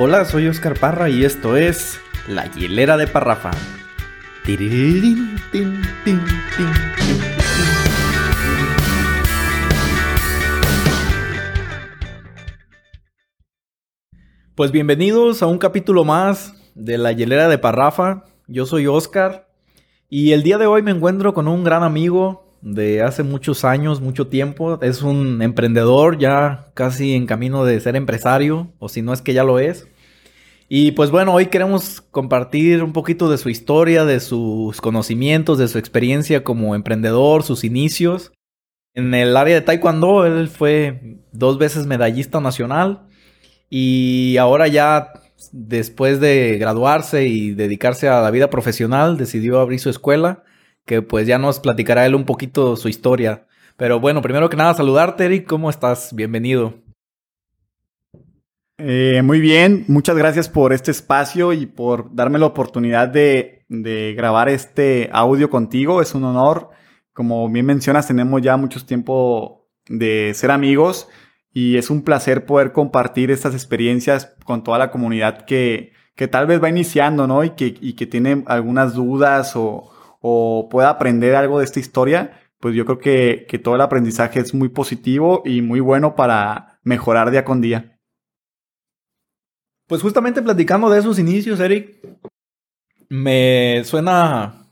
Hola, soy Oscar Parra y esto es La Hielera de Parrafa. Pues bienvenidos a un capítulo más de La Hielera de Parrafa. Yo soy Oscar y el día de hoy me encuentro con un gran amigo de hace muchos años, mucho tiempo. Es un emprendedor ya casi en camino de ser empresario, o si no es que ya lo es. Y pues bueno, hoy queremos compartir un poquito de su historia, de sus conocimientos, de su experiencia como emprendedor, sus inicios. En el área de Taekwondo, él fue dos veces medallista nacional y ahora ya después de graduarse y dedicarse a la vida profesional, decidió abrir su escuela que pues ya nos platicará él un poquito su historia. Pero bueno, primero que nada, saludarte, Eric. ¿Cómo estás? Bienvenido. Eh, muy bien, muchas gracias por este espacio y por darme la oportunidad de, grabar este audio contigo. Es un honor. Como bien mencionas, tenemos ya mucho tiempo de ser amigos y es un placer poder compartir estas experiencias con toda la comunidad que, que tal vez va iniciando, ¿no? Y que, y que tiene algunas dudas o, o pueda aprender algo de esta historia, pues yo creo que, que todo el aprendizaje es muy positivo y muy bueno para mejorar día con día. Pues justamente platicando de esos inicios, Eric, me suena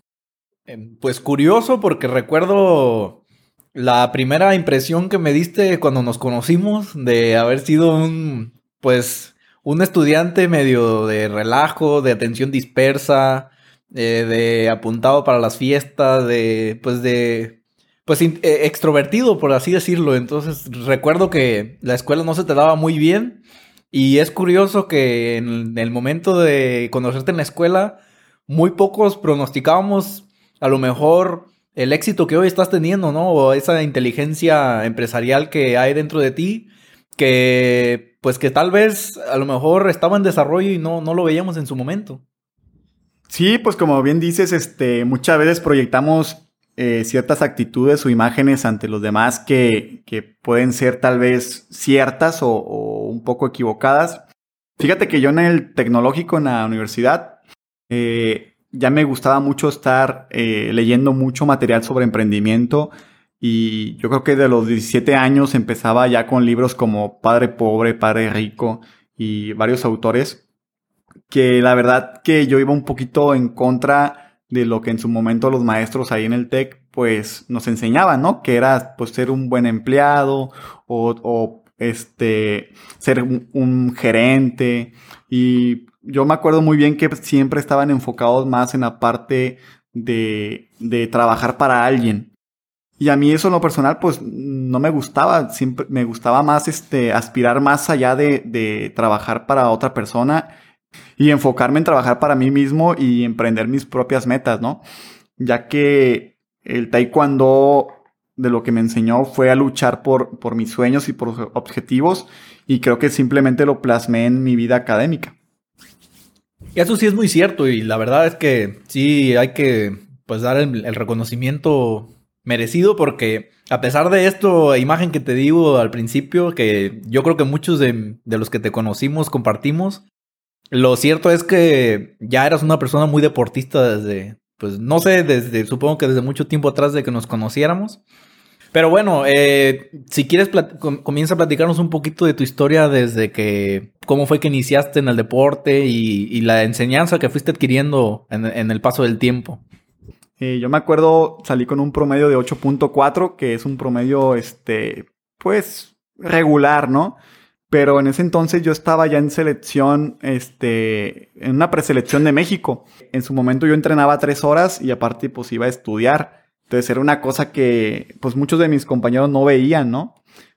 em, pues curioso porque recuerdo la primera impresión que me diste cuando nos conocimos de haber sido un pues un estudiante medio de relajo, de atención dispersa, eh, de apuntado para las fiestas, de, pues de, pues eh, extrovertido, por así decirlo. Entonces recuerdo que la escuela no se te daba muy bien y es curioso que en el momento de conocerte en la escuela, muy pocos pronosticábamos a lo mejor el éxito que hoy estás teniendo, ¿no? O esa inteligencia empresarial que hay dentro de ti, que pues que tal vez a lo mejor estaba en desarrollo y no, no lo veíamos en su momento. Sí, pues como bien dices, este, muchas veces proyectamos eh, ciertas actitudes o imágenes ante los demás que, que pueden ser tal vez ciertas o, un poco equivocadas. Fíjate que yo en el tecnológico en la universidad eh, ya me gustaba mucho estar eh, leyendo mucho material sobre emprendimiento y yo creo que de los 17 años empezaba ya con libros como Padre Pobre, Padre Rico y varios autores que la verdad que yo iba un poquito en contra de lo que en su momento los maestros ahí en el TEC pues nos enseñaban, ¿no? Que era pues ser un buen empleado o, este ser un, gerente y yo me acuerdo muy bien que siempre estaban enfocados más en la parte de, de trabajar para alguien. Y a mí eso en lo personal, pues no me gustaba. Siempre me gustaba más este aspirar más allá de, de trabajar para otra persona y enfocarme en trabajar para mí mismo y emprender mis propias metas, ¿no? Ya que el taekwondo de lo que me enseñó fue a luchar por, por mis sueños y por objetivos y creo que simplemente lo plasmé en mi vida académica. Eso sí es muy cierto y la verdad es que sí hay que pues dar el, reconocimiento merecido porque a pesar de esto, imagen que te digo al principio, que yo creo que muchos de, de los que te conocimos compartimos, lo cierto es que ya eras una persona muy deportista desde, pues no sé, desde, supongo que desde mucho tiempo atrás de que nos conociéramos. Pero bueno, eh, si quieres, comienza a platicarnos un poquito de tu historia desde que, cómo fue que iniciaste en el deporte y, la enseñanza que fuiste adquiriendo en, el paso del tiempo. Eh, yo me acuerdo, salí con un promedio de 8.4, que es un promedio, este, pues, regular, ¿no? Pero en ese entonces yo estaba ya en selección, este, en una preselección de México. En su momento yo entrenaba tres horas y aparte pues iba a estudiar. Entonces era una cosa que pues muchos de mis compañeros no veían, ¿no?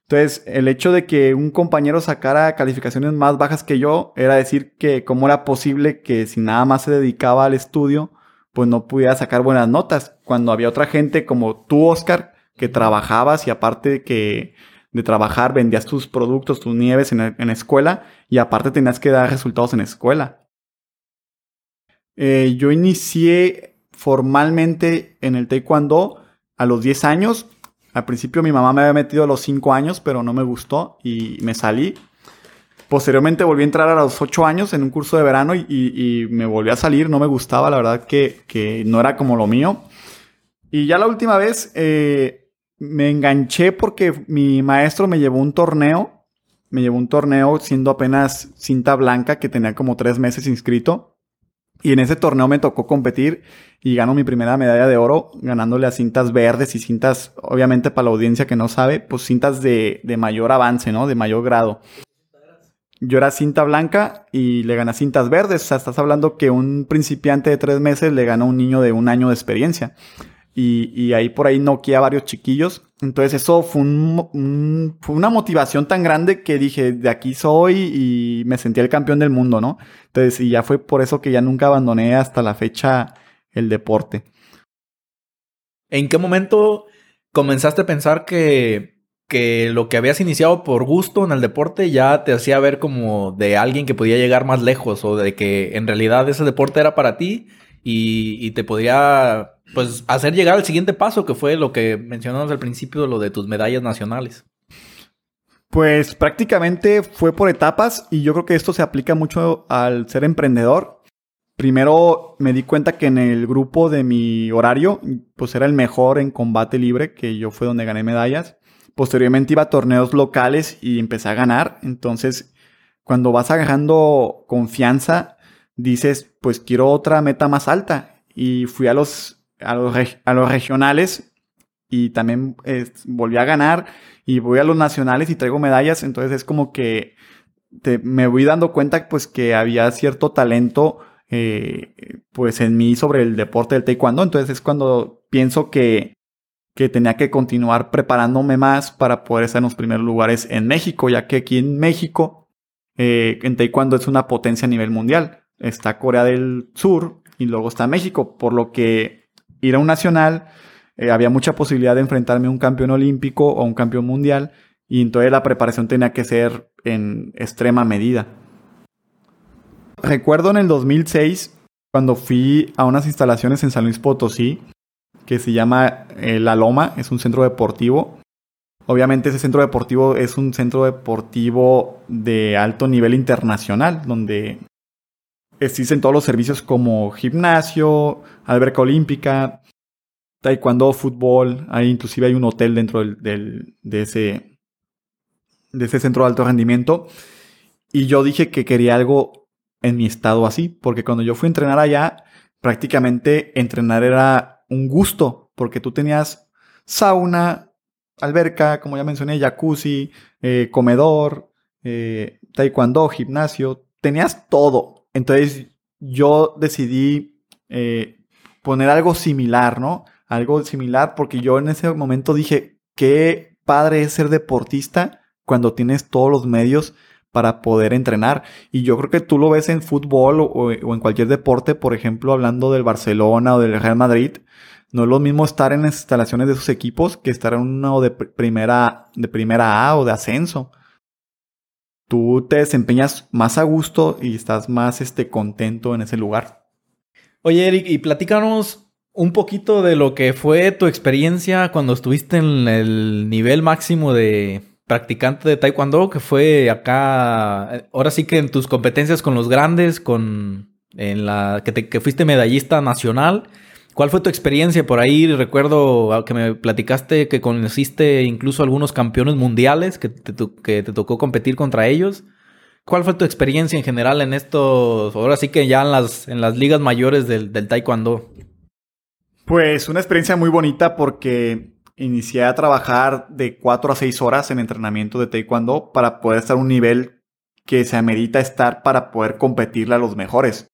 Entonces el hecho de que un compañero sacara calificaciones más bajas que yo era decir que cómo era posible que si nada más se dedicaba al estudio, pues no pudiera sacar buenas notas. Cuando había otra gente como tú, Oscar, que trabajabas y aparte que de trabajar, vendías tus productos, tus nieves en, la escuela y aparte tenías que dar resultados en la escuela. Eh, yo inicié formalmente en el taekwondo a los 10 años. Al principio mi mamá me había metido a los 5 años, pero no me gustó y me salí. Posteriormente volví a entrar a los 8 años en un curso de verano y, me volví a salir, no me gustaba, la verdad que, que, no era como lo mío. Y ya la última vez eh, me enganché porque mi maestro me llevó un torneo, me llevó un torneo siendo apenas cinta blanca que tenía como tres meses inscrito. Y en ese torneo me tocó competir y gano mi primera medalla de oro ganándole a cintas verdes y cintas, obviamente para la audiencia que no sabe, pues cintas de, de mayor avance, ¿no? De mayor grado yo era cinta blanca y le gané cintas verdes. O sea, estás hablando que un principiante de tres meses le ganó a un niño de un año de experiencia. Y, ahí por ahí noqué a varios chiquillos. Entonces eso fue, un, fue una motivación tan grande que dije, de aquí soy y me sentí el campeón del mundo, ¿no? Entonces, y ya fue por eso que ya nunca abandoné hasta la fecha el deporte. ¿En qué momento comenzaste a pensar que que lo que habías iniciado por gusto en el deporte ya te hacía ver como de alguien que podía llegar más lejos o de que en realidad ese deporte era para ti y, te podría pues hacer llegar al siguiente paso que fue lo que mencionamos al principio, lo de tus medallas nacionales. Pues prácticamente fue por etapas y yo creo que esto se aplica mucho al ser emprendedor. Primero me di cuenta que en el grupo de mi horario pues era el mejor en combate libre, que yo fue donde gané medallas. Posteriormente iba a torneos locales y empecé a ganar. Entonces, cuando vas agarrando confianza, dices, pues quiero otra meta más alta. Y fui a los, a los, regionales y también volví a ganar. Y voy a los nacionales y traigo medallas. Entonces es como que me voy dando cuenta pues que había cierto talento eh, pues en mí sobre el deporte del taekwondo. Entonces es cuando pienso que que tenía que continuar preparándome más para poder estar en los primeros lugares en México, ya que aquí en México, eh, en Taekwondo es una potencia a nivel mundial. Está Corea del Sur y luego está México, por lo que ir a un nacional eh, había mucha posibilidad de enfrentarme a un campeón olímpico o un campeón mundial y entonces la preparación tenía que ser en extrema medida. Recuerdo en el 2006 cuando fui a unas instalaciones en San Luis Potosí que se llama eh, La Loma, es un centro deportivo. Obviamente ese centro deportivo es un centro deportivo de alto nivel internacional, donde existen todos los servicios como gimnasio, alberca olímpica, taekwondo, fútbol, ahí inclusive hay un hotel dentro del, de, ese, de ese centro de alto rendimiento. Y yo dije que quería algo en mi estado así, porque cuando yo fui a entrenar allá, prácticamente entrenar era un gusto, porque tú tenías sauna, alberca, como ya mencioné, jacuzzi, eh, comedor, eh, taekwondo, gimnasio, tenías todo. Entonces yo decidí eh, poner algo similar, ¿no? Algo similar porque yo en ese momento dije, qué padre es ser deportista cuando tienes todos los medios para poder entrenar. Y yo creo que tú lo ves en fútbol o, en cualquier deporte, por ejemplo, hablando del Barcelona o del Real Madrid. No es lo mismo estar en las instalaciones de esos equipos que estar en uno de primera, de primera A o de ascenso. Tú te desempeñas más a gusto y estás más este, contento en ese lugar. Oye, Eric, y platícanos un poquito de lo que fue tu experiencia cuando estuviste en el nivel máximo de, practicante de taekwondo que fue acá, ahora sí que en tus competencias con los grandes, con en la que, te, fuiste medallista nacional. ¿Cuál fue tu experiencia por ahí? Recuerdo que me platicaste que conociste incluso algunos campeones mundiales que te, tocó competir contra ellos. ¿Cuál fue tu experiencia en general en estos, ahora sí que ya en las, en las ligas mayores del, del taekwondo? Pues una experiencia muy bonita porque inicié a trabajar de 4 a 6 horas en entrenamiento de taekwondo para poder estar a un nivel que se amerita estar para poder competirle a los mejores.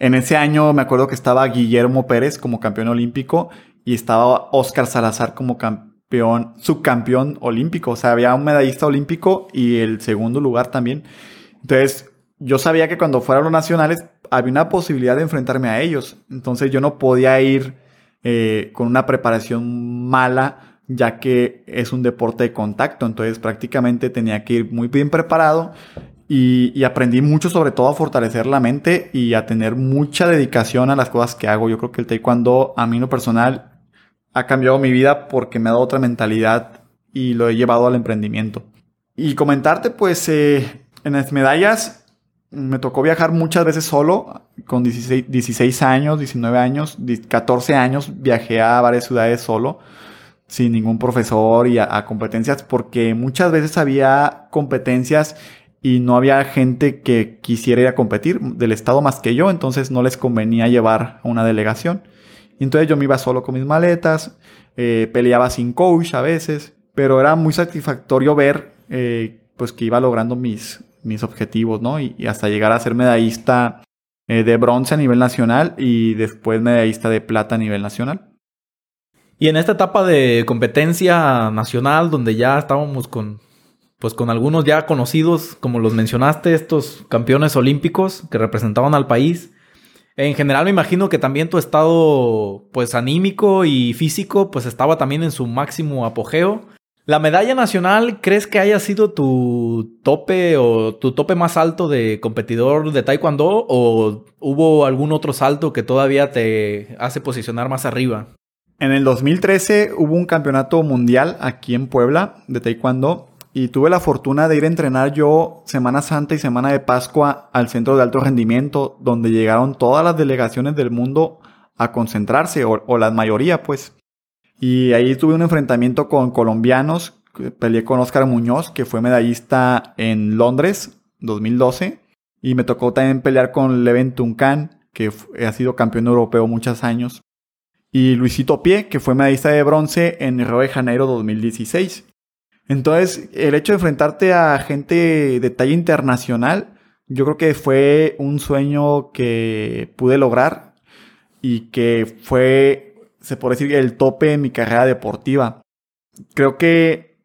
En ese año me acuerdo que estaba Guillermo Pérez como campeón olímpico y estaba Oscar Salazar como campeón, subcampeón olímpico. O sea, había un medallista olímpico y el segundo lugar también. Entonces, yo sabía que cuando fueran los nacionales había una posibilidad de enfrentarme a ellos. Entonces, yo no podía ir eh, con una preparación mala, ya que es un deporte de contacto, entonces prácticamente tenía que ir muy bien preparado y, aprendí mucho sobre todo a fortalecer la mente y a tener mucha dedicación a las cosas que hago. Yo creo que el taekwondo a mí en lo personal ha cambiado mi vida porque me ha dado otra mentalidad y lo he llevado al emprendimiento. Y comentarte pues eh, en las medallas me tocó viajar muchas veces solo, con 16, 16 años, 19 años, 14 años, viajé a varias ciudades solo, sin ningún profesor y a, competencias, porque muchas veces había competencias y no había gente que quisiera ir a competir del estado más que yo, entonces no les convenía llevar a una delegación. Entonces yo me iba solo con mis maletas, eh, peleaba sin coach a veces, pero era muy satisfactorio ver eh, pues que iba logrando mis, mis objetivos, ¿no? Y, hasta llegar a ser medallista eh, de bronce a nivel nacional y después medallista de plata a nivel nacional. Y en esta etapa de competencia nacional, donde ya estábamos con, pues con algunos ya conocidos, como los mencionaste, estos campeones olímpicos que representaban al país, en general me imagino que también tu estado, pues anímico y físico, pues estaba también en su máximo apogeo. ¿La medalla nacional crees que haya sido tu tope o tu tope más alto de competidor de taekwondo o hubo algún otro salto que todavía te hace posicionar más arriba? En el 2013 hubo un campeonato mundial aquí en Puebla de taekwondo y tuve la fortuna de ir a entrenar yo Semana Santa y Semana de Pascua al centro de alto rendimiento donde llegaron todas las delegaciones del mundo a concentrarse o, o la mayoría pues. Y ahí tuve un enfrentamiento con colombianos. Peleé con Oscar Muñoz, que fue medallista en Londres 2012. Y me tocó también pelear con Leven Tuncan, que ha sido campeón europeo muchos años. Y Luisito Pie, que fue medallista de bronce en Río de Janeiro 2016. Entonces, el hecho de enfrentarte a gente de talla internacional, yo creo que fue un sueño que pude lograr y que fue se puede decir, el tope en mi carrera deportiva. Creo que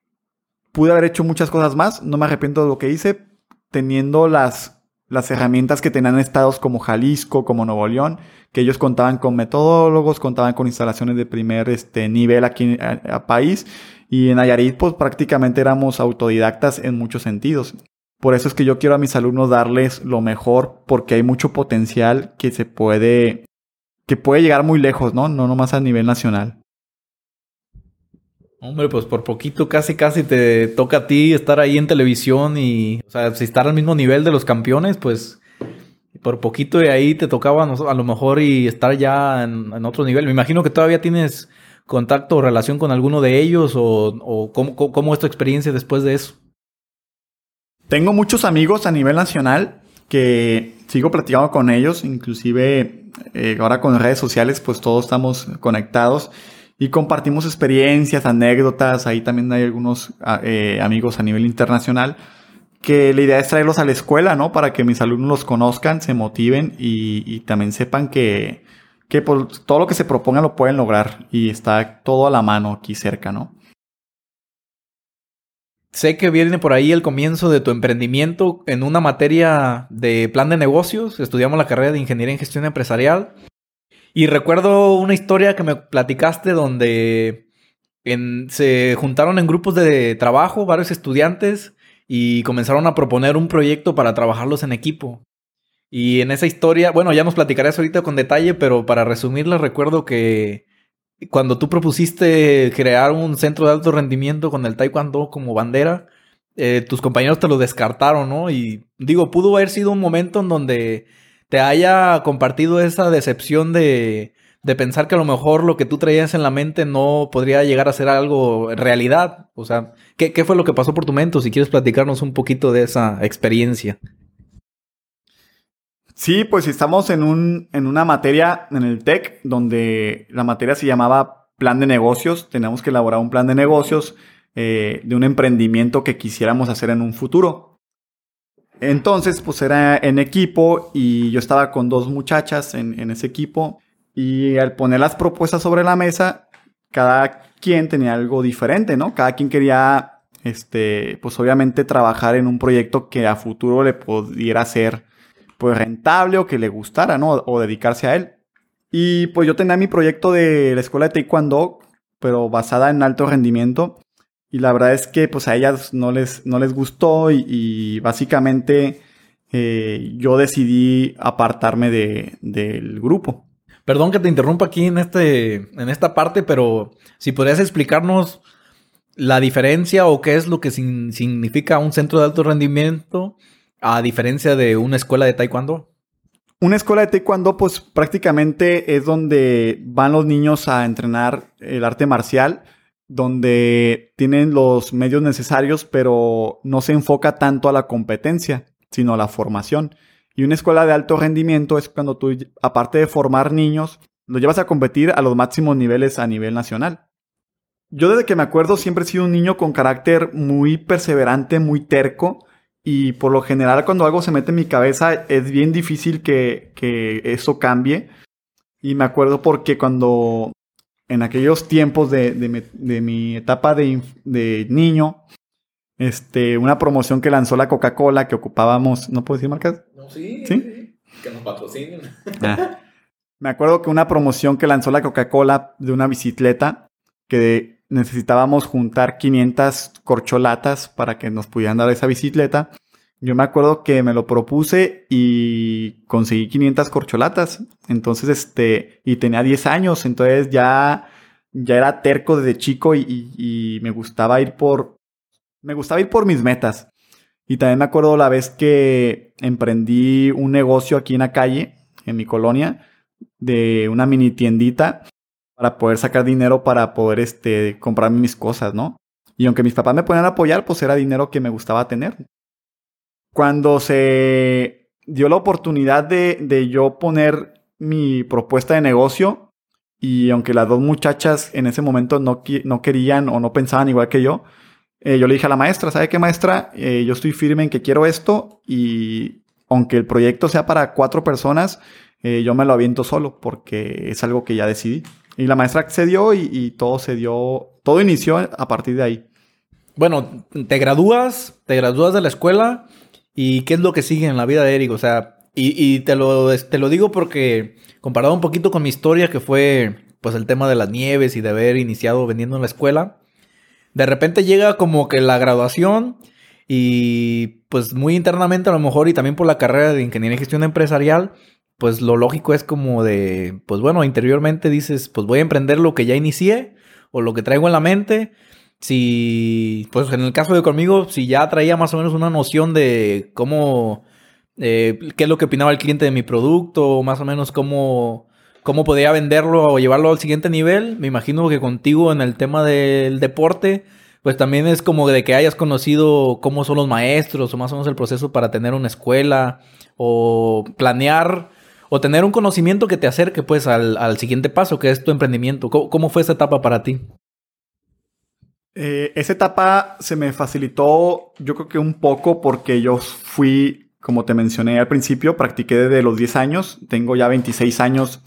pude haber hecho muchas cosas más, no me arrepiento de lo que hice, teniendo las, las herramientas que tenían estados como Jalisco, como Nuevo León, que ellos contaban con metodólogos, contaban con instalaciones de primer este, nivel aquí a, país, y en Nayarit pues prácticamente éramos autodidactas en muchos sentidos. Por eso es que yo quiero a mis alumnos darles lo mejor, porque hay mucho potencial que se puede que puede llegar muy lejos, ¿no? No nomás a nivel nacional. Hombre, pues por poquito casi casi te toca a ti estar ahí en televisión y, o sea, si estar al mismo nivel de los campeones, pues por poquito de ahí te tocaba a lo mejor y estar ya en, otro nivel. Me imagino que todavía tienes contacto o relación con alguno de ellos o, cómo, cómo es tu experiencia después de eso. Tengo muchos amigos a nivel nacional que sigo platicando con ellos, inclusive eh, ahora con redes sociales pues todos estamos conectados y compartimos experiencias, anécdotas, ahí también hay algunos ah, eh, amigos a nivel internacional que la idea es traerlos a la escuela, ¿no? Para que mis alumnos los conozcan, se motiven y, también sepan que, que todo lo que se proponga lo pueden lograr y está todo a la mano aquí cerca, ¿no? Sé que viene por ahí el comienzo de tu emprendimiento en una materia de plan de negocios. Estudiamos la carrera de Ingeniería en Gestión Empresarial. Y recuerdo una historia que me platicaste donde se juntaron en grupos de trabajo varios estudiantes y comenzaron a proponer un proyecto para trabajarlos en equipo. Y en esa historia, bueno, ya nos platicarás ahorita con detalle, pero para resumirla recuerdo que cuando tú propusiste crear un centro de alto rendimiento con el taekwondo como bandera, eh, tus compañeros te lo descartaron, ¿no? Y digo, pudo haber sido un momento en donde te haya compartido esa decepción de, de pensar que a lo mejor lo que tú traías en la mente no podría llegar a ser algo realidad. O sea, ¿qué, qué fue lo que pasó por tu mente? si quieres platicarnos un poquito de esa experiencia. Sí, pues estamos en, un, en una materia en el TEC donde la materia se llamaba plan de negocios. Tenemos que elaborar un plan de negocios eh, de un emprendimiento que quisiéramos hacer en un futuro. Entonces, pues era en equipo y yo estaba con dos muchachas en, en ese equipo y al poner las propuestas sobre la mesa, cada quien tenía algo diferente, ¿no? Cada quien quería, este, pues obviamente trabajar en un proyecto que a futuro le pudiera hacer pues rentable o que le gustara, ¿no? O dedicarse a él. Y pues yo tenía mi proyecto de la escuela de Taekwondo, pero basada en alto rendimiento. Y la verdad es que pues a ellas no les, no les gustó y, básicamente eh, yo decidí apartarme de, del grupo. Perdón que te interrumpa aquí en, este, en esta parte, pero si podrías explicarnos la diferencia o qué es lo que significa un centro de alto rendimiento a diferencia de una escuela de taekwondo? Una escuela de taekwondo, pues prácticamente es donde van los niños a entrenar el arte marcial, donde tienen los medios necesarios, pero no se enfoca tanto a la competencia, sino a la formación. Y una escuela de alto rendimiento es cuando tú, aparte de formar niños, los llevas a competir a los máximos niveles a nivel nacional. Yo desde que me acuerdo siempre he sido un niño con carácter muy perseverante, muy terco, y por lo general cuando algo se mete en mi cabeza es bien difícil que, eso cambie. Y me acuerdo porque cuando en aquellos tiempos de, mi, etapa de, niño, este, una promoción que lanzó la Coca-Cola que ocupábamos, ¿no puedo decir marcas? No, sí. ¿Sí? Que nos patrocinen. Ah. Me acuerdo que una promoción que lanzó la Coca-Cola de una bicicleta que necesitábamos juntar 500 corcholatas para que nos pudieran dar esa bicicleta. Yo me acuerdo que me lo propuse y conseguí 500 corcholatas. Entonces, este, y tenía 10 años, entonces ya, ya era terco desde chico y, y, me gustaba ir por, me gustaba ir por mis metas. Y también me acuerdo la vez que emprendí un negocio aquí en la calle, en mi colonia, de una mini tiendita para poder sacar dinero para poder este, comprarme mis cosas, ¿no? Y aunque mis papás me ponían a apoyar, pues era dinero que me gustaba tener. Cuando se dio la oportunidad de, de yo poner mi propuesta de negocio, y aunque las dos muchachas en ese momento no, no querían o no pensaban igual que yo, eh, yo le dije a la maestra, ¿sabe qué maestra? Eh, yo estoy firme en que quiero esto y aunque el proyecto sea para cuatro personas, eh, yo me lo aviento solo porque es algo que ya decidí. Y la maestra accedió y, todo se dio, todo inició a partir de ahí. Bueno, te gradúas, te gradúas de la escuela y ¿qué es lo que sigue en la vida de Eric? O sea, y, y, te, lo, te lo digo porque comparado un poquito con mi historia que fue pues el tema de las nieves y de haber iniciado vendiendo en la escuela, de repente llega como que la graduación y pues muy internamente a lo mejor y también por la carrera de ingeniería y gestión empresarial, pues lo lógico es como de, pues bueno, interiormente dices, pues voy a emprender lo que ya inicié o lo que traigo en la mente. Si, pues en el caso de conmigo, si ya traía más o menos una noción de cómo, eh, qué es lo que opinaba el cliente de mi producto, más o menos cómo, cómo podía venderlo o llevarlo al siguiente nivel, me imagino que contigo en el tema del deporte, pues también es como de que hayas conocido cómo son los maestros o más o menos el proceso para tener una escuela o planear o tener un conocimiento que te acerque pues al, siguiente paso, que es tu emprendimiento. ¿Cómo, fue esa etapa para ti? Eh, esa etapa se me facilitó yo creo que un poco porque yo fui, como te mencioné al principio, practiqué desde los 10 años, tengo ya 26 años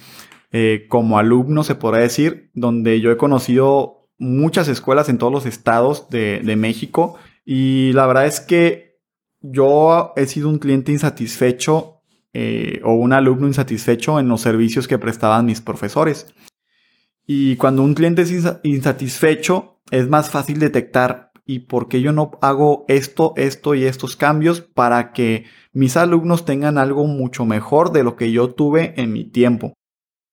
eh, como alumno, se podrá decir, donde yo he conocido muchas escuelas en todos los estados de, de México y la verdad es que yo he sido un cliente insatisfecho eh, o un alumno insatisfecho en los servicios que prestaban mis profesores. Y cuando un cliente es insatisfecho, es más fácil detectar y por qué yo no hago esto, esto y estos cambios para que mis alumnos tengan algo mucho mejor de lo que yo tuve en mi tiempo.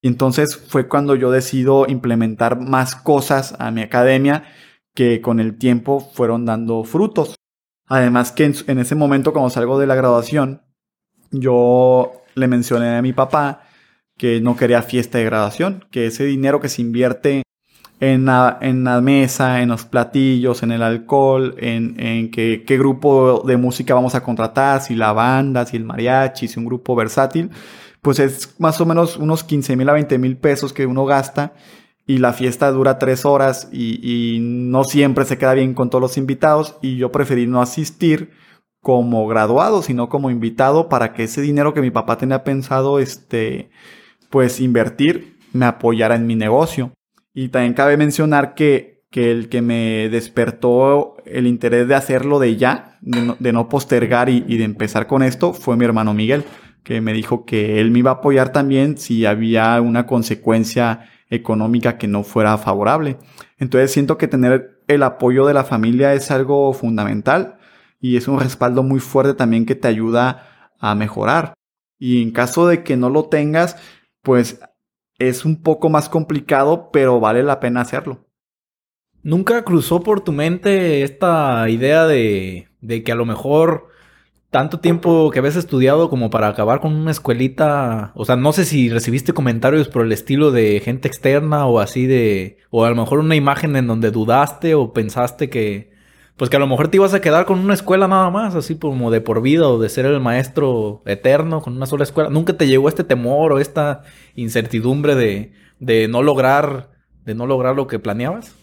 Y entonces fue cuando yo decido implementar más cosas a mi academia que con el tiempo fueron dando frutos. Además que en ese momento cuando salgo de la graduación, yo le mencioné a mi papá que no quería fiesta de graduación, que ese dinero que se invierte en la, en la mesa, en los platillos, en el alcohol, en, en qué, qué grupo de música vamos a contratar, si la banda, si el mariachi, si un grupo versátil, pues es más o menos unos 15 mil a 20 mil pesos que uno gasta y la fiesta dura tres horas y, y no siempre se queda bien con todos los invitados y yo preferí no asistir como graduado, sino como invitado para que ese dinero que mi papá tenía pensado, este, pues invertir, me apoyara en mi negocio. Y también cabe mencionar que, que el que me despertó el interés de hacerlo de ya, de no, postergar y, y de empezar con esto, fue mi hermano Miguel, que me dijo que él me iba a apoyar también si había una consecuencia económica que no fuera favorable. Entonces siento que tener el apoyo de la familia es algo fundamental y es un respaldo muy fuerte también que te ayuda a mejorar. Y en caso de que no lo tengas, pues es un poco más complicado, pero vale la pena hacerlo. ¿Nunca cruzó por tu mente esta idea de, de que a lo mejor tanto tiempo que habías estudiado como para acabar con una escuelita, o sea, no sé si recibiste comentarios por el estilo de gente externa o así de, o a lo mejor una imagen en donde dudaste o pensaste que, pues que a lo mejor te ibas a quedar con una escuela nada más, así como de por vida o de ser el maestro eterno con una sola escuela. ¿Nunca te llegó este temor o esta incertidumbre de, de no lograr, de no lograr lo que planeabas?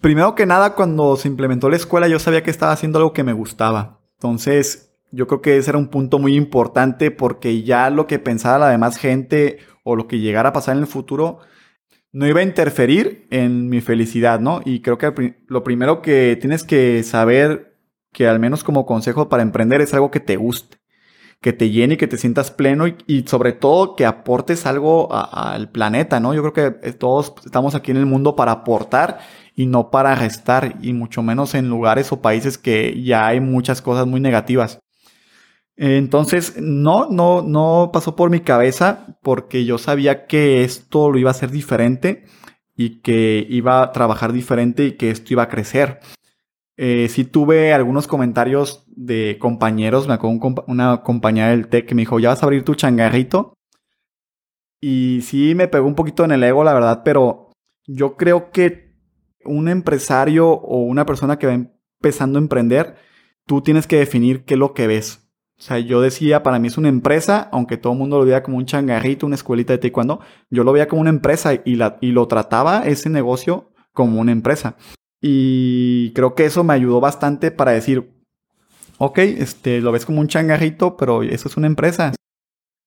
Primero que nada, cuando se implementó la escuela, yo sabía que estaba haciendo algo que me gustaba. Entonces, yo creo que ese era un punto muy importante porque ya lo que pensaba la demás gente o lo que llegara a pasar en el futuro no iba a interferir en mi felicidad, ¿no? Y creo que lo primero que tienes que saber, que al menos como consejo para emprender, es algo que te guste, que te llene y que te sientas pleno y, sobre todo que aportes algo al planeta, ¿no? Yo creo que todos estamos aquí en el mundo para aportar y no para restar, y mucho menos en lugares o países que ya hay muchas cosas muy negativas. Entonces, no, no, no pasó por mi cabeza porque yo sabía que esto lo iba a hacer diferente y que iba a trabajar diferente y que esto iba a crecer. Eh, sí tuve algunos comentarios de compañeros, me acuerdo una compañera del TEC que me dijo, ya vas a abrir tu changarrito. Y sí me pegó un poquito en el ego, la verdad, pero yo creo que un empresario o una persona que va empezando a emprender, tú tienes que definir qué es lo que ves. O sea, yo decía, para mí es una empresa, aunque todo el mundo lo veía como un changarrito, una escuelita de taekwondo, yo lo veía como una empresa y, la, y lo trataba ese negocio como una empresa. Y creo que eso me ayudó bastante para decir, ok, este, lo ves como un changarrito, pero eso es una empresa.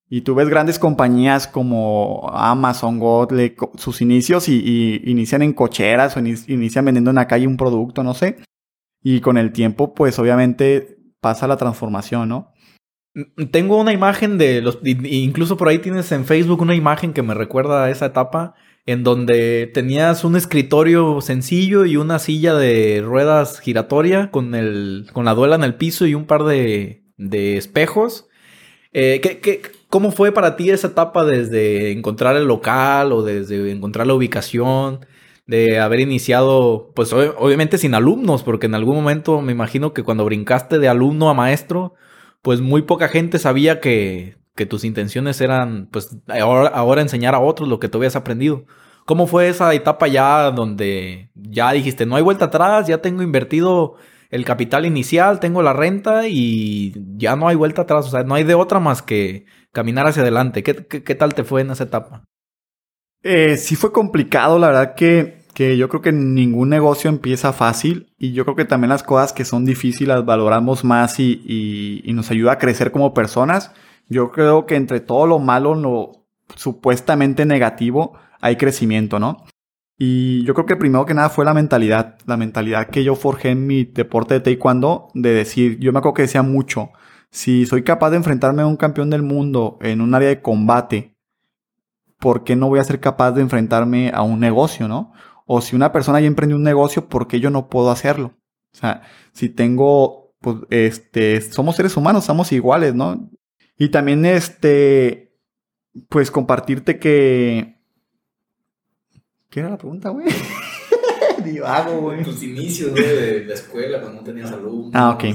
Y tú ves grandes compañías como Amazon, Godle, sus inicios y, inician en cocheras o inician vendiendo en la calle un producto, no sé. Y con el tiempo, pues obviamente pasa la transformación, ¿no? Mm, tengo una imagen de los, incluso por ahí tienes en Facebook una imagen que me recuerda a esa etapa en donde tenías un escritorio sencillo y una silla de ruedas giratoria con el, con la duela en el piso y un par de, de espejos. Eh, ¿qué, qué, ¿Cómo fue para ti esa etapa desde encontrar el local o desde encontrar la ubicación? De haber iniciado, pues obviamente sin alumnos, porque en algún momento me imagino que cuando brincaste de alumno a maestro, pues muy poca gente sabía que, que tus intenciones eran, pues ahora, ahora enseñar a otros lo que tú habías aprendido. ¿Cómo fue esa etapa ya donde ya dijiste, no hay vuelta atrás, ya tengo invertido el capital inicial, tengo la renta y ya no hay vuelta atrás, o sea, no hay de otra más que caminar hacia adelante. ¿Qué, tal te fue en esa etapa? Eh, sí fue complicado, la verdad que, que, yo creo que ningún negocio empieza fácil y yo creo que también las cosas que son difíciles las valoramos más y, y, nos ayuda a crecer como personas. Yo creo que entre todo lo malo, lo supuestamente negativo, hay crecimiento, ¿no? Y yo creo que primero que nada fue la mentalidad, la mentalidad que yo forjé en mi deporte de taekwondo, de decir, yo me acuerdo que decía mucho, si soy capaz de enfrentarme a un campeón del mundo en un área de combate, ¿por qué no voy a ser capaz de enfrentarme a un negocio, no? O si una persona ya emprendió un negocio, ¿por qué yo no puedo hacerlo? O sea, si tengo, pues, este, somos seres humanos, somos iguales, ¿no? Y también, este, pues compartirte que... ¿Qué era la pregunta, güey? Divago, güey. Tus inicios, de la escuela, cuando no tenías alumnos. Ah, ok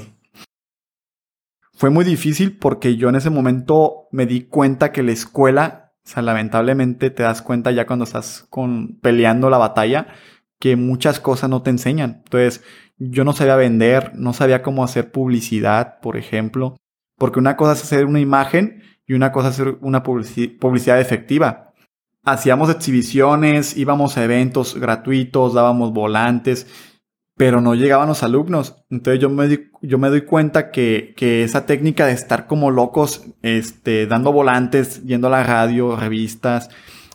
fue muy difícil porque yo en ese momento me di cuenta que la escuela, o sea, lamentablemente te das cuenta ya cuando estás con, peleando la batalla, que muchas cosas no te enseñan. Entonces, yo no sabía vender, no sabía cómo hacer publicidad, por ejemplo, porque una cosa es hacer una imagen y una cosa es hacer una publicidad efectiva. Hacíamos exhibiciones, íbamos a eventos gratuitos, dábamos volantes pero no llegaban los alumnos. Entonces yo me, yo me doy cuenta que, que, esa técnica de estar como locos, este, dando volantes, yendo a la radio, revistas,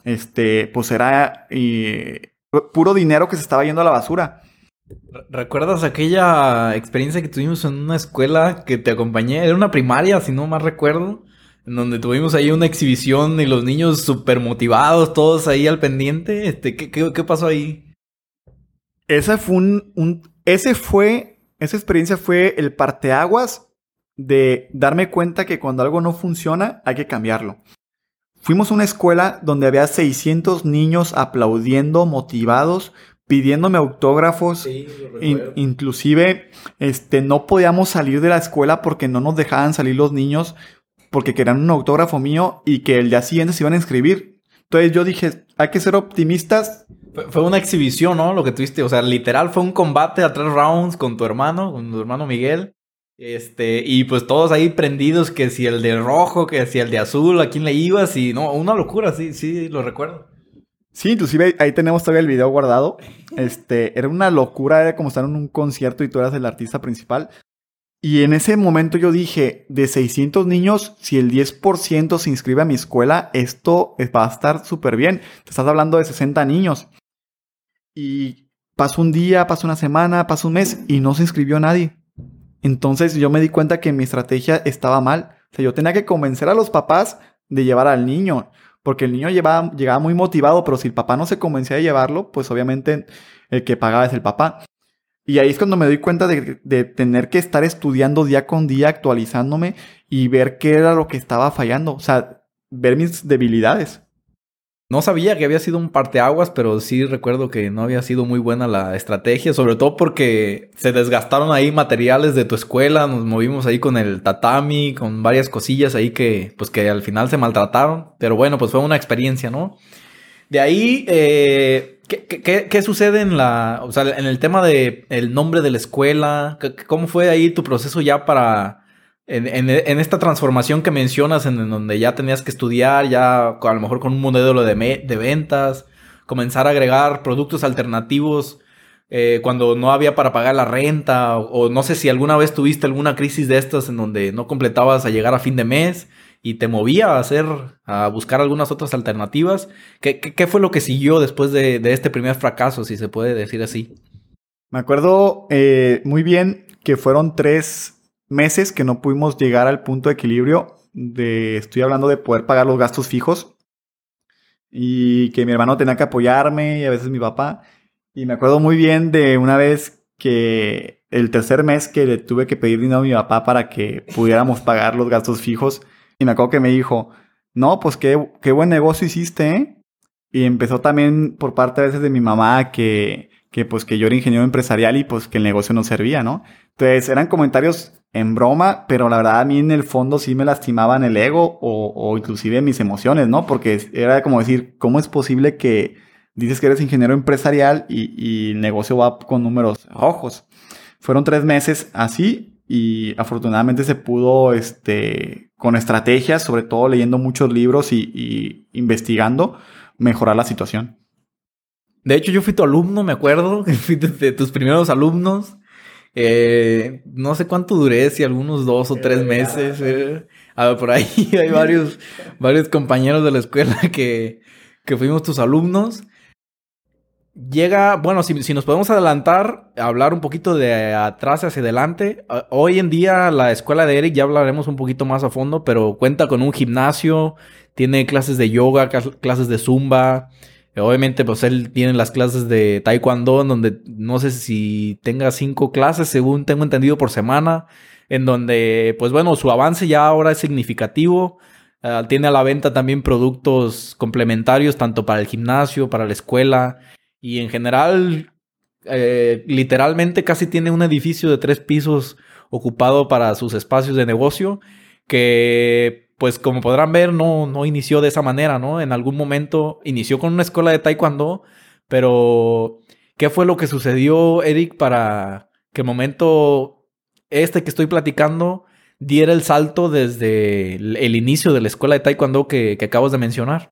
este, pues era puro dinero que se estaba yendo a la basura. ¿Recuerdas aquella experiencia que tuvimos en una escuela que te acompañé? Era una primaria, si no mal recuerdo, en donde tuvimos ahí una exhibición y los niños súper motivados, todos ahí al pendiente. Este, ¿qué, qué, qué pasó ahí? Esa fue un, ese fue, esa experiencia fue el parteaguas de darme cuenta que cuando algo no funciona hay que cambiarlo. Fuimos a una escuela donde había 600 niños aplaudiendo, motivados, pidiéndome autógrafos. inclusive, este, no podíamos salir de la escuela porque no nos dejaban salir los niños porque querían un autógrafo mío y que el día siguiente se iban a inscribir. Entonces yo dije, hay que ser optimistas. Fue una exhibición, ¿no? Lo que tuviste, o sea, literal fue un combate a tres rounds con tu hermano, con tu hermano Miguel. Este, y pues todos ahí prendidos, que si el de rojo, que si el de azul, a quién le ibas, y no, una locura, sí, sí, lo recuerdo. Sí, inclusive ahí tenemos todavía el video guardado. Este, era una locura, era como estar en un concierto y tú eras el artista principal. Y en ese momento yo dije, de 600 niños, si el 10% se inscribe a mi escuela, esto va a estar súper bien. Te estás hablando de 60 niños. Y pasó un día, pasó una semana, pasó un mes y no se inscribió nadie. Entonces yo me di cuenta que mi estrategia estaba mal. O sea, yo tenía que convencer a los papás de llevar al niño. Porque el niño llegaba muy motivado, pero si el papá no se convencía de llevarlo, pues obviamente el que pagaba es el papá. Y ahí es cuando me doy cuenta de, tener que estar estudiando día con día, actualizándome y ver qué era lo que estaba fallando. O sea, ver mis debilidades. No sabía que había sido un parteaguas, pero sí recuerdo que no había sido muy buena la estrategia, sobre todo porque se desgastaron ahí materiales de tu escuela, nos movimos ahí con el tatami, con varias cosillas ahí que, pues que al final se maltrataron, pero bueno, pues fue una experiencia, ¿no? De ahí, eh, ¿Qué, sucede en la, o sea, en el tema de el nombre de la escuela? ¿Cómo fue ahí tu proceso ya para, en, esta transformación que mencionas, en, donde ya tenías que estudiar, ya a lo mejor con un modelo de, de ventas, comenzar a agregar productos alternativos eh, cuando no había para pagar la renta, o, no sé si alguna vez tuviste alguna crisis de estas en donde no completabas a llegar a fin de mes y te movía a hacer, a buscar algunas otras alternativas. ¿Qué, qué, fue lo que siguió después de, este primer fracaso, si se puede decir así? Me acuerdo eh, muy bien que fueron tres meses que no pudimos llegar al punto de equilibrio de, estoy hablando de poder pagar los gastos fijos y que mi hermano tenía que apoyarme y a veces mi papá. Y me acuerdo muy bien de una vez que el tercer mes que le tuve que pedir dinero a mi papá para que pudiéramos pagar los gastos fijos, y me acuerdo que me dijo, no, pues qué, qué buen negocio hiciste, ¿eh? Y empezó también por parte a veces de mi mamá que, que pues que yo era ingeniero empresarial y pues que el negocio no servía, ¿no? Entonces eran comentarios en broma, pero la verdad a mí en el fondo sí me lastimaban el ego o, o inclusive mis emociones, ¿no? Porque era como decir, ¿cómo es posible que dices que eres ingeniero empresarial y, y el negocio va con números rojos? Fueron tres meses así y afortunadamente se pudo, este, con estrategias, sobre todo leyendo muchos libros y, investigando, mejorar la situación. De hecho, yo fui tu alumno, me acuerdo, fui de, tus primeros alumnos. Eh, no sé cuánto duré, si algunos dos o tres meses. Eh. A ver, por ahí hay varios, varios compañeros de la escuela que, que fuimos tus alumnos. Llega, bueno, si, nos podemos adelantar, hablar un poquito de atrás hacia adelante. Hoy en día la escuela de Eric ya hablaremos un poquito más a fondo, pero cuenta con un gimnasio, tiene clases de yoga, clases de zumba. Obviamente, pues él tiene las clases de taekwondo, en donde no sé si tenga cinco clases, según tengo entendido, por semana, en donde, pues bueno, su avance ya ahora es significativo. Ah, tiene a la venta también productos complementarios, tanto para el gimnasio, para la escuela. Y en general, eh, literalmente casi tiene un edificio de tres pisos ocupado para sus espacios de negocio, que pues como podrán ver no, no inició de esa manera, ¿no? En algún momento inició con una escuela de taekwondo, pero ¿qué fue lo que sucedió, Eric, para que el momento este que estoy platicando diera el salto desde el, inicio de la escuela de taekwondo que, que acabas de mencionar?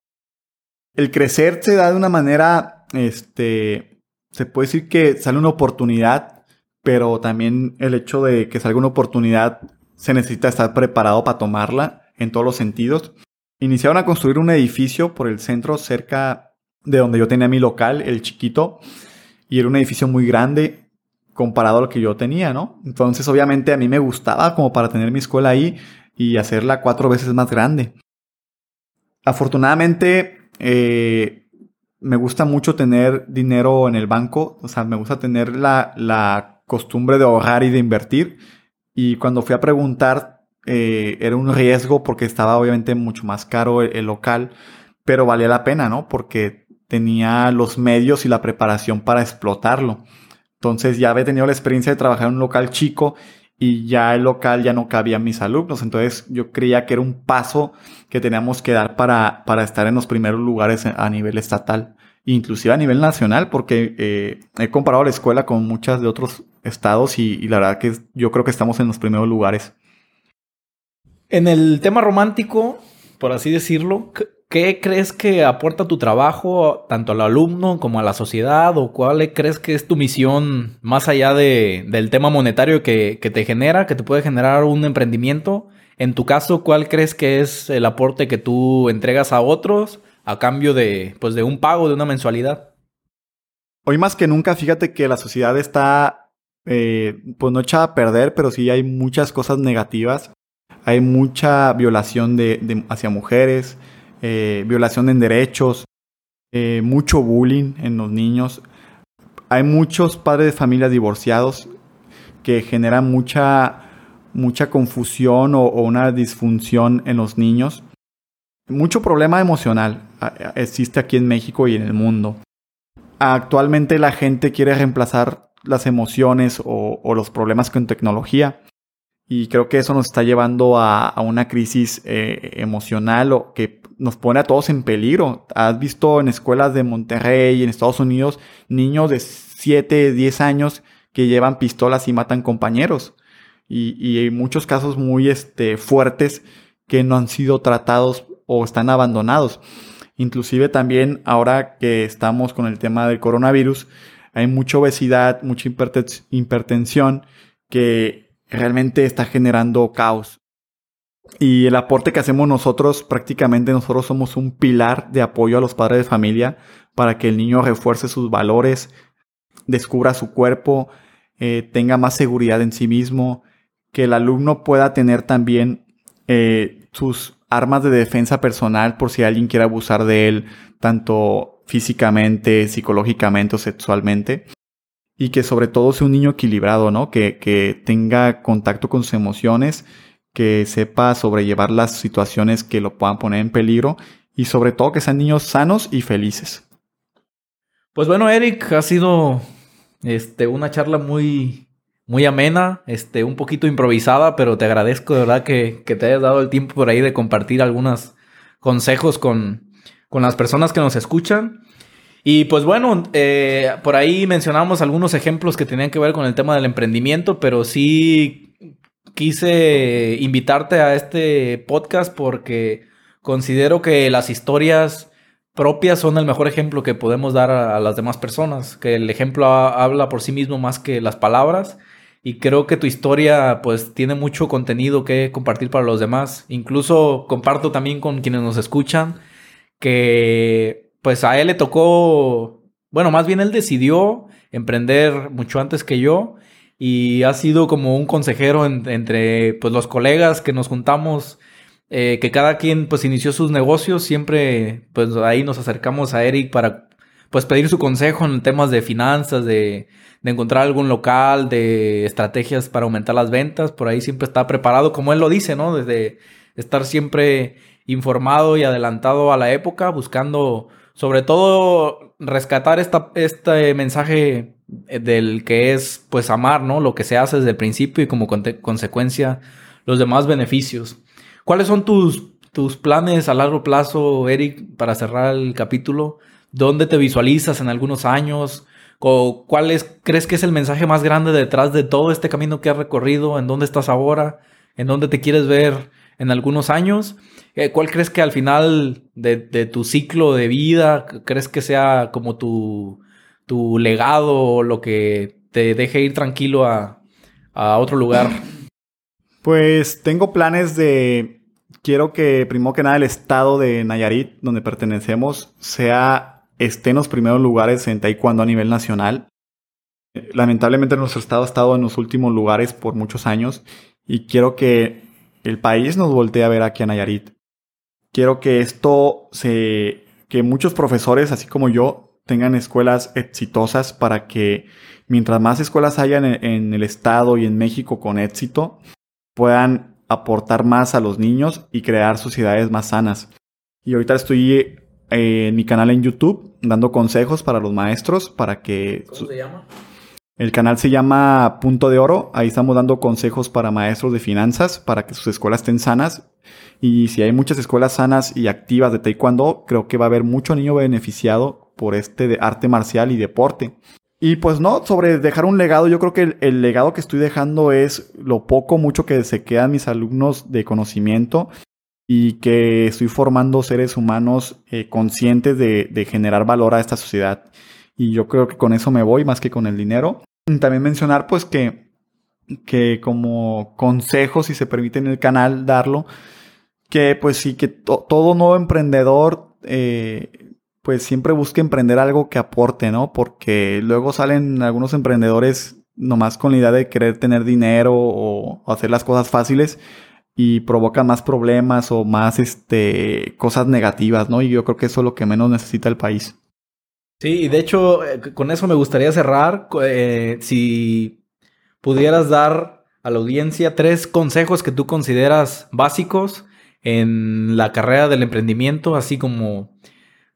El crecer se da de una manera este, se puede decir que sale una oportunidad, pero también el hecho de que salga una oportunidad se necesita estar preparado para tomarla en todos los sentidos. Iniciaron a construir un edificio por el centro cerca de donde yo tenía mi local, el chiquito, y era un edificio muy grande comparado a lo que yo tenía, ¿no? Entonces obviamente a mí me gustaba como para tener mi escuela ahí y hacerla cuatro veces más grande. Afortunadamente, eh, me gusta mucho tener dinero en el banco, o sea, me gusta tener la, costumbre de ahorrar y de invertir. Y cuando fui a preguntar, eh, era un riesgo porque estaba obviamente mucho más caro el, local, pero valía la pena, ¿no? Porque tenía los medios y la preparación para explotarlo. Entonces ya había tenido la experiencia de trabajar en un local chico y ya el local ya no cabía a mis alumnos. Entonces yo creía que era un paso que teníamos que dar para, para estar en los primeros lugares a nivel estatal, inclusive a nivel nacional, porque eh, he comparado la escuela con muchas de otros estados y, y la verdad que yo creo que estamos en los primeros lugares. En el tema romántico, por así decirlo, ¿qué crees que aporta tu trabajo tanto al alumno como a la sociedad? ¿O cuál crees que es tu misión más allá de, del tema monetario que, que, te genera, que te puede generar un emprendimiento? En tu caso, ¿cuál crees que es el aporte que tú entregas a otros a cambio de, pues, de un pago, de una mensualidad? Hoy más que nunca, fíjate que la sociedad está, eh, pues no echada a perder, pero sí hay muchas cosas negativas hay mucha violación hacia mujeres, eh, violación en derechos, eh, mucho bullying en los niños. Hay muchos padres de familias divorciados que generan mucha, mucha confusión o, una disfunción en los niños. Mucho problema emocional existe aquí en México y en el mundo. Actualmente la gente quiere reemplazar las emociones o los problemas con tecnología y creo que eso nos está llevando a, una crisis eh, emocional o que nos pone a todos en peligro. Has visto en escuelas de Monterrey, en Estados Unidos, niños de 7, 10 años que llevan pistolas y matan compañeros. Y, y hay muchos casos muy este, fuertes que no han sido tratados o están abandonados. Inclusive también ahora que estamos con el tema del coronavirus, hay mucha obesidad, mucha hipertensión que realmente está generando caos. Y el aporte que hacemos nosotros, prácticamente nosotros somos un pilar de apoyo a los padres de familia para que el niño refuerce sus valores, descubra su cuerpo, eh, tenga más seguridad en sí mismo, que el alumno pueda tener también eh, sus armas de defensa personal por si alguien quiere abusar de él, tanto físicamente, psicológicamente o sexualmente y que sobre todo sea un niño equilibrado, ¿no? Que, que tenga contacto con sus emociones, que sepa sobrellevar las situaciones que lo puedan poner en peligro y sobre todo que sean niños sanos y felices. Pues bueno, Eric, ha sido este, una charla muy, muy amena, este, un poquito improvisada, pero te agradezco de verdad que, que te hayas dado el tiempo por ahí de compartir algunos consejos con, con las personas que nos escuchan. Y pues bueno, eh, por ahí mencionamos algunos ejemplos que tenían que ver con el tema del emprendimiento, pero sí quise invitarte a este podcast porque considero que las historias propias son el mejor ejemplo que podemos dar a, las demás personas, que el ejemplo habla por sí mismo más que las palabras y creo que tu historia pues tiene mucho contenido que compartir para los demás. Incluso comparto también con quienes nos escuchan que pues a él le tocó, bueno, más bien él decidió emprender mucho antes que yo y ha sido como un consejero entre pues los colegas que nos juntamos, eh, que cada quien pues inició sus negocios, siempre pues ahí nos acercamos a Eric para pues pedir su consejo en temas de finanzas, de, de encontrar algún local, de estrategias para aumentar las ventas, por ahí siempre está preparado, como él lo dice, ¿no? Desde estar siempre informado y adelantado a la época, buscando sobre todo rescatar esta, este mensaje del que es pues amar, ¿no? Lo que se hace desde el principio y como consecuencia los demás beneficios. ¿Cuáles son tus, tus planes a largo plazo, Eric, para cerrar el capítulo? ¿Dónde te visualizas en algunos años? ¿Cuál es, crees que es el mensaje más grande detrás de todo este camino que has recorrido? ¿En dónde estás ahora? ¿En dónde te quieres ver en algunos años? Eh, ¿Cuál crees que al final de, tu ciclo de vida, crees que sea como tu, tu legado o lo que te deje ir tranquilo a, otro lugar? Pues tengo planes de... Quiero que primero que nada el estado de Nayarit, donde pertenecemos, sea esté en los primeros lugares en taekwondo a nivel nacional. Lamentablemente nuestro estado ha estado en los últimos lugares por muchos años y quiero que el país nos voltee a ver aquí a Nayarit quiero que esto se, que muchos profesores, así como yo, tengan escuelas exitosas para que mientras más escuelas hayan en, el estado y en México con éxito, puedan aportar más a los niños y crear sociedades más sanas. Y ahorita estoy eh, en mi canal en YouTube, dando consejos para los maestros, para que... ¿Cómo se llama? El canal se llama Punto de Oro. Ahí estamos dando consejos para maestros de finanzas, para que sus escuelas estén sanas. Y si hay muchas escuelas sanas y activas de Taekwondo, creo que va a haber mucho niño beneficiado por este de arte marcial y deporte. Y pues no, sobre dejar un legado, yo creo que el, legado que estoy dejando es lo poco, mucho que se quedan mis alumnos de conocimiento y que estoy formando seres humanos eh, conscientes de, de generar valor a esta sociedad. Y yo creo que con eso me voy más que con el dinero. También mencionar pues que, que como consejo, si se permite en el canal darlo, que pues sí, que todo nuevo emprendedor eh, pues siempre busque emprender algo que aporte, ¿no? Porque luego salen algunos emprendedores nomás con la idea de querer tener dinero o hacer las cosas fáciles y provocan más problemas o más este, cosas negativas, ¿no? Y yo creo que eso es lo que menos necesita el país. Sí, y de hecho, eh, con eso me gustaría cerrar. Eh, si pudieras dar a la audiencia tres consejos que tú consideras básicos en la carrera del emprendimiento, así como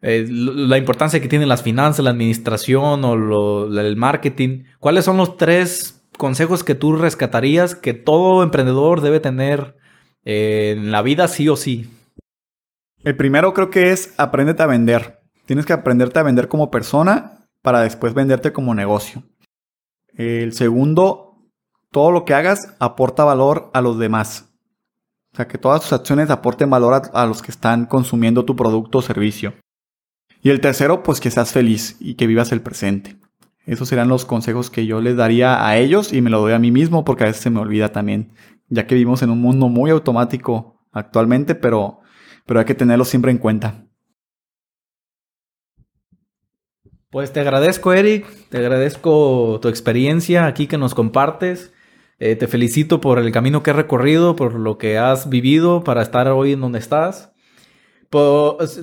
eh, la importancia que tienen las finanzas, la administración o el marketing. ¿Cuáles son los tres consejos que tú rescatarías que todo emprendedor debe tener en la vida sí o sí? El primero creo que es apréndete a vender. Tienes que aprenderte a vender como persona para después venderte como negocio. El segundo, todo lo que hagas aporta valor a los demás. O sea, que todas tus acciones aporten valor a, los que están consumiendo tu producto o servicio. Y el tercero, pues que seas feliz y que vivas el presente. Esos serían los consejos que yo les daría a ellos y me lo doy a mí mismo porque a veces se me olvida también, ya que vivimos en un mundo muy automático actualmente, pero, pero hay que tenerlo siempre en cuenta. Pues te agradezco, Eric, te agradezco tu experiencia aquí que nos compartes. Eh, te felicito por el camino que has recorrido, por lo que has vivido para estar hoy en donde estás.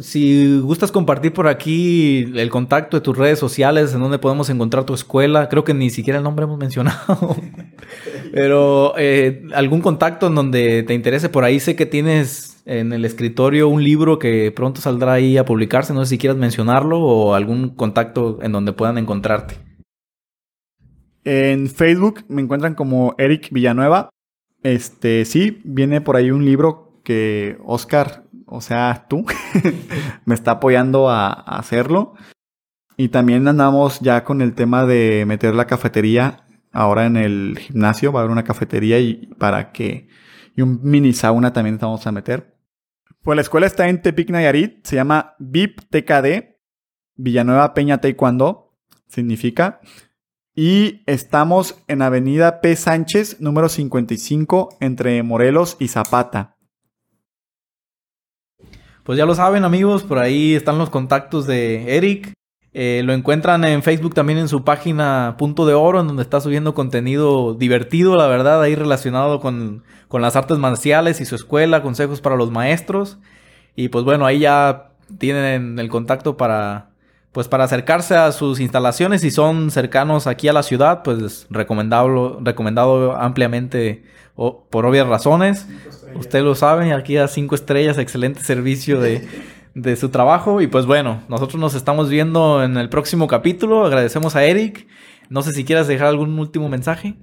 si gustas compartir por aquí el contacto de tus redes sociales, en donde podemos encontrar tu escuela, creo que ni siquiera el nombre hemos mencionado, pero eh, algún contacto en donde te interese por ahí, sé que tienes en el escritorio un libro que pronto saldrá ahí a publicarse. No sé si quieras mencionarlo o algún contacto en donde puedan encontrarte. En Facebook me encuentran como Eric Villanueva. Este, sí, viene por ahí un libro que Oscar, o sea, tú, me está apoyando a, hacerlo. Y también andamos ya con el tema de meter la cafetería ahora en el gimnasio. Va a haber una cafetería y para que. Y un mini sauna también estamos a meter pues la escuela está en Tepic Nayarit, se llama VIP TKD, Villanueva Peña Taekwondo, significa. Y estamos en Avenida P. Sánchez, número 55, entre Morelos y Zapata. Pues ya lo saben amigos, por ahí están los contactos de Eric. Eh, lo encuentran en Facebook también en su página Punto de Oro, en donde está subiendo contenido divertido, la verdad, ahí relacionado con, con las artes marciales y su escuela, consejos para los maestros. Y pues bueno, ahí ya tienen el contacto para pues para acercarse a sus instalaciones si son cercanos aquí a la ciudad, pues recomendado, recomendado ampliamente por obvias razones. Usted lo sabe, aquí a cinco estrellas, excelente servicio de de su trabajo. Y pues bueno, nosotros nos estamos viendo en el próximo capítulo. Agradecemos a Eric. No sé si quieras dejar algún último mensaje.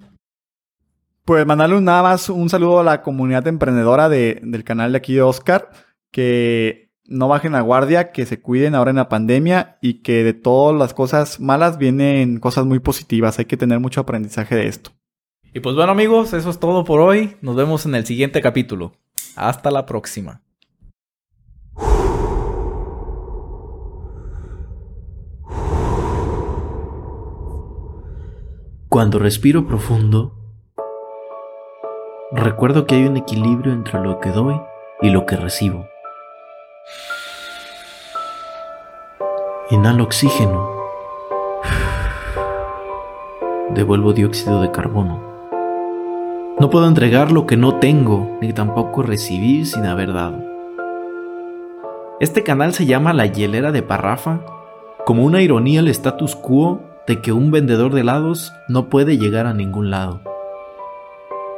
Pues mandarle nada más un saludo a la comunidad emprendedora del canal de aquí de Oscar. Que no bajen la guardia, que se cuiden ahora en la pandemia y que de todas las cosas malas vienen cosas muy positivas. Hay que tener mucho aprendizaje de esto. Y pues bueno amigos, eso es todo por hoy. Nos vemos en el siguiente capítulo. Hasta la próxima. Cuando respiro profundo, recuerdo que hay un equilibrio entre lo que doy y lo que recibo. Inhalo oxígeno. Devuelvo dióxido de carbono. No puedo entregar lo que no tengo, ni tampoco recibir sin haber dado. Este canal se llama La Hielera de Parrafa, como una ironía al status quo de que un vendedor de helados no puede llegar a ningún lado.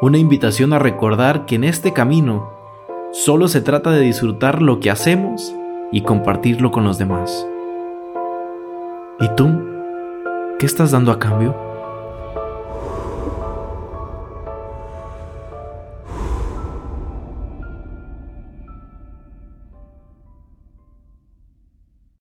Una invitación a recordar que en este camino solo se trata de disfrutar lo que hacemos y compartirlo con los demás. ¿Y tú? ¿Qué estás dando a cambio?